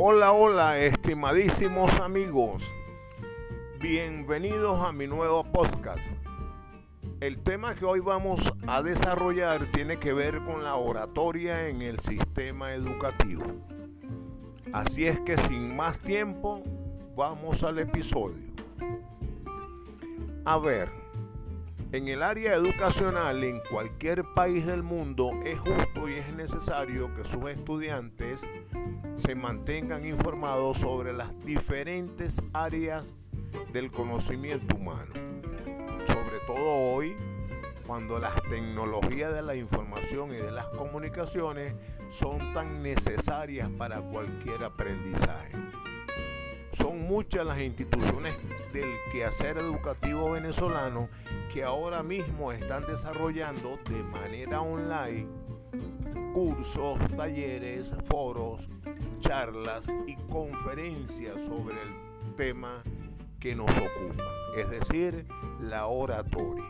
Hola, hola, estimadísimos amigos. Bienvenidos a mi nuevo podcast. El tema que hoy vamos a desarrollar tiene que ver con la oratoria en el sistema educativo. Así es que sin más tiempo, vamos al episodio. A ver, en el área educacional en cualquier país del mundo es justo y es necesario que sus estudiantes se mantengan informados sobre las diferentes áreas del conocimiento humano. Sobre todo hoy, cuando las tecnologías de la información y de las comunicaciones son tan necesarias para cualquier aprendizaje. Son muchas las instituciones del quehacer educativo venezolano que ahora mismo están desarrollando de manera online cursos, talleres, foros, charlas y conferencias sobre el tema que nos ocupa, es decir, la oratoria.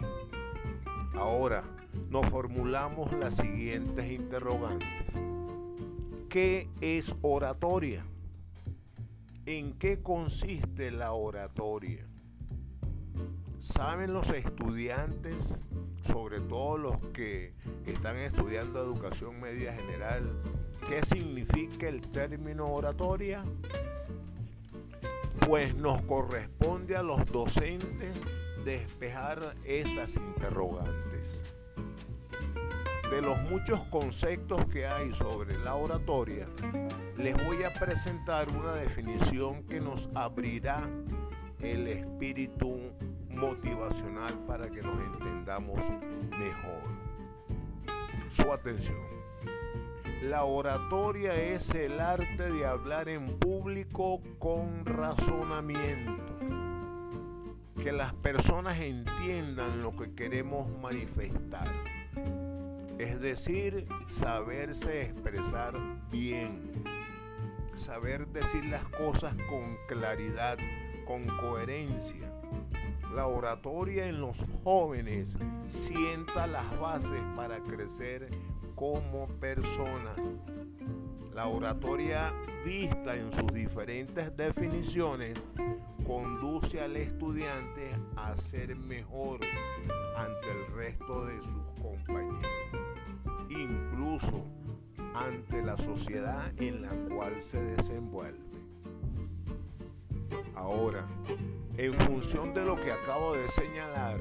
Ahora nos formulamos las siguientes interrogantes. ¿Qué es oratoria? ¿En qué consiste la oratoria? ¿Saben los estudiantes, sobre todo los que están estudiando educación media general, qué significa el término oratoria? Pues nos corresponde a los docentes despejar esas interrogantes. De los muchos conceptos que hay sobre la oratoria, les voy a presentar una definición que nos abrirá el espíritu motivacional para que nos entendamos mejor. Su atención. La oratoria es el arte de hablar en público con razonamiento. Que las personas entiendan lo que queremos manifestar. Es decir, saberse expresar bien. Saber decir las cosas con claridad, con coherencia la oratoria en los jóvenes sienta las bases para crecer como persona. La oratoria vista en sus diferentes definiciones conduce al estudiante a ser mejor ante el resto de sus compañeros, incluso ante la sociedad en la cual se desenvuelve. Ahora, en función de lo que acabo de señalar,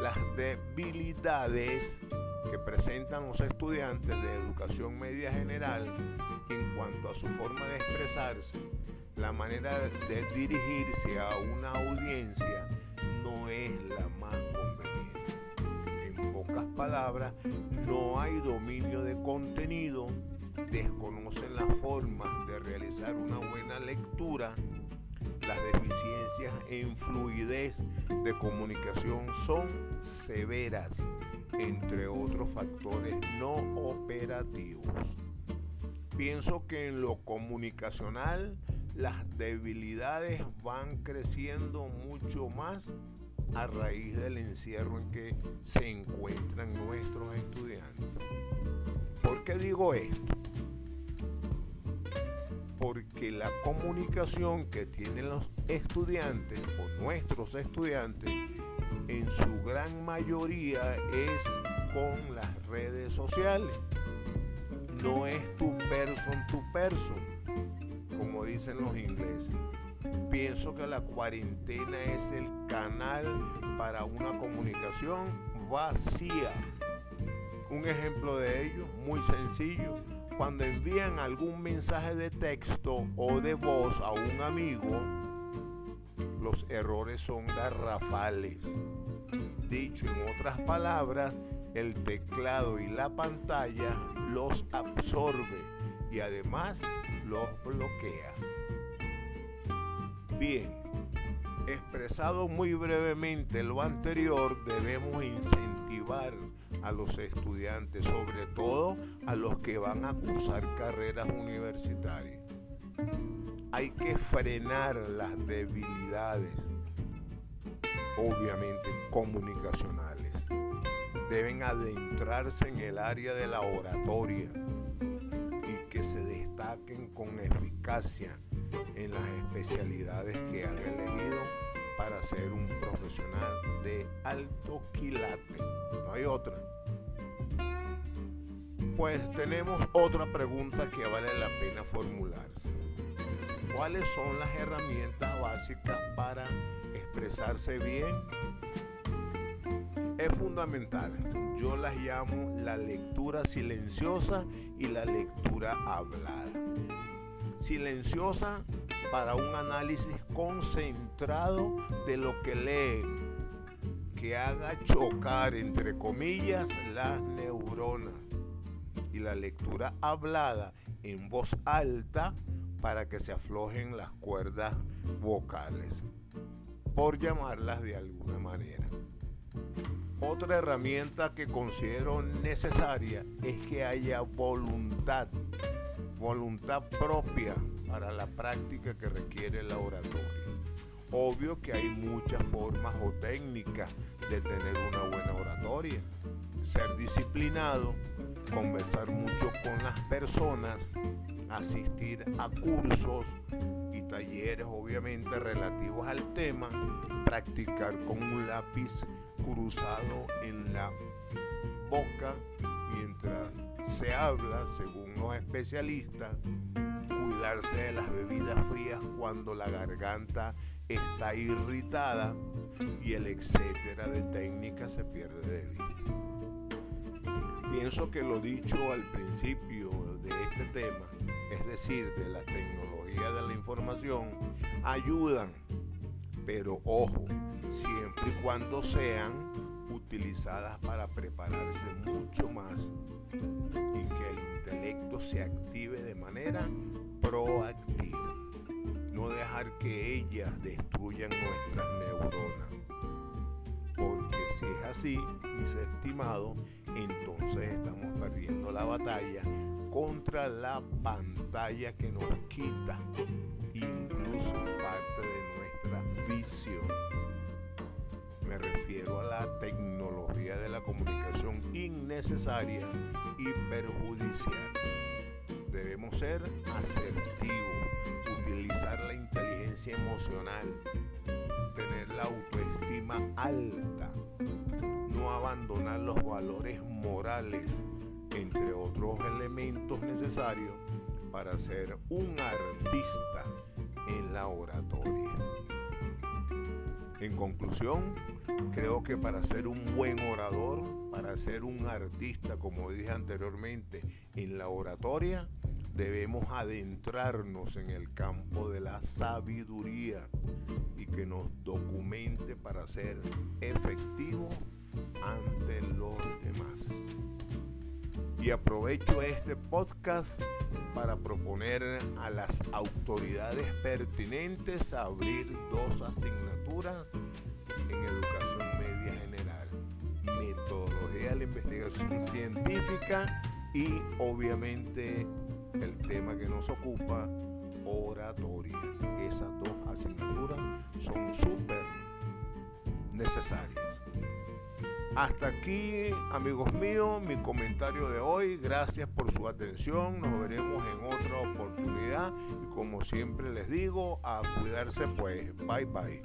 las debilidades que presentan los estudiantes de educación media general en cuanto a su forma de expresarse, la manera de dirigirse a una audiencia no es la más conveniente. Pocas palabras, no hay dominio de contenido, desconocen las formas de realizar una buena lectura las deficiencias en fluidez de comunicación son severas, entre otros factores no operativos. Pienso que en lo comunicacional las debilidades van creciendo mucho más a raíz del encierro en que se encuentran nuestros estudiantes. ¿Por qué digo esto? porque la comunicación que tienen los estudiantes o nuestros estudiantes en su gran mayoría es con las redes sociales. No es tu person tu person, como dicen los ingleses. Pienso que la cuarentena es el canal para una comunicación vacía. Un ejemplo de ello, muy sencillo, cuando envían algún mensaje de texto o de voz a un amigo, los errores son garrafales. Dicho en otras palabras, el teclado y la pantalla los absorbe y además los bloquea. Bien, expresado muy brevemente lo anterior, debemos incentivar a los estudiantes, sobre todo a los que van a cursar carreras universitarias. Hay que frenar las debilidades, obviamente comunicacionales. Deben adentrarse en el área de la oratoria y que se destaque destaquen con eficacia en las especialidades que han elegido para ser un profesional de alto quilate. No hay otra. Pues tenemos otra pregunta que vale la pena formularse. ¿Cuáles son las herramientas básicas para expresarse bien? Es fundamental. Yo las llamo la lectura silenciosa y la lectura hablada. Silenciosa para un análisis concentrado de lo que leen, que haga chocar, entre comillas, las neuronas. Y la lectura hablada en voz alta para que se aflojen las cuerdas vocales, por llamarlas de alguna manera. Otra herramienta que considero necesaria es que haya voluntad, voluntad propia para la práctica que requiere la oratoria. Obvio que hay muchas formas o técnicas de tener una buena oratoria. Ser disciplinado, conversar mucho con las personas, asistir a cursos y talleres obviamente relativos al tema, practicar con un lápiz cruzado en la boca mientras se habla, según los especialistas, cuidarse de las bebidas frías cuando la garganta está irritada y el etcétera de técnica se pierde de vista. Pienso que lo dicho al principio de este tema, es decir, de la tecnología de la información, ayudan, pero ojo, siempre y cuando sean utilizadas para prepararse mucho más y que el intelecto se active de manera proactiva. No dejar que ellas destruyan nuestras neuronas. Porque si es así, mis estimados, entonces estamos perdiendo la batalla contra la pantalla que nos quita comunicación innecesaria y perjudicial. Debemos ser asertivos, utilizar la inteligencia emocional, tener la autoestima alta, no abandonar los valores morales, entre otros elementos necesarios para ser un artista en la oratoria. En conclusión, creo que para ser un buen orador, para ser un artista, como dije anteriormente, en la oratoria, debemos adentrarnos en el campo de la sabiduría y que nos documente para ser efectivo ante los demás. Y aprovecho este podcast para proponer a las autoridades pertinentes abrir dos asignaturas en educación media general, metodología de la investigación científica y obviamente el tema que nos ocupa, oratoria. Esas dos asignaturas son súper necesarias. Hasta aquí, amigos míos, mi comentario de hoy. Gracias por su atención. Nos veremos en otra oportunidad. Y como siempre les digo, a cuidarse pues. Bye bye.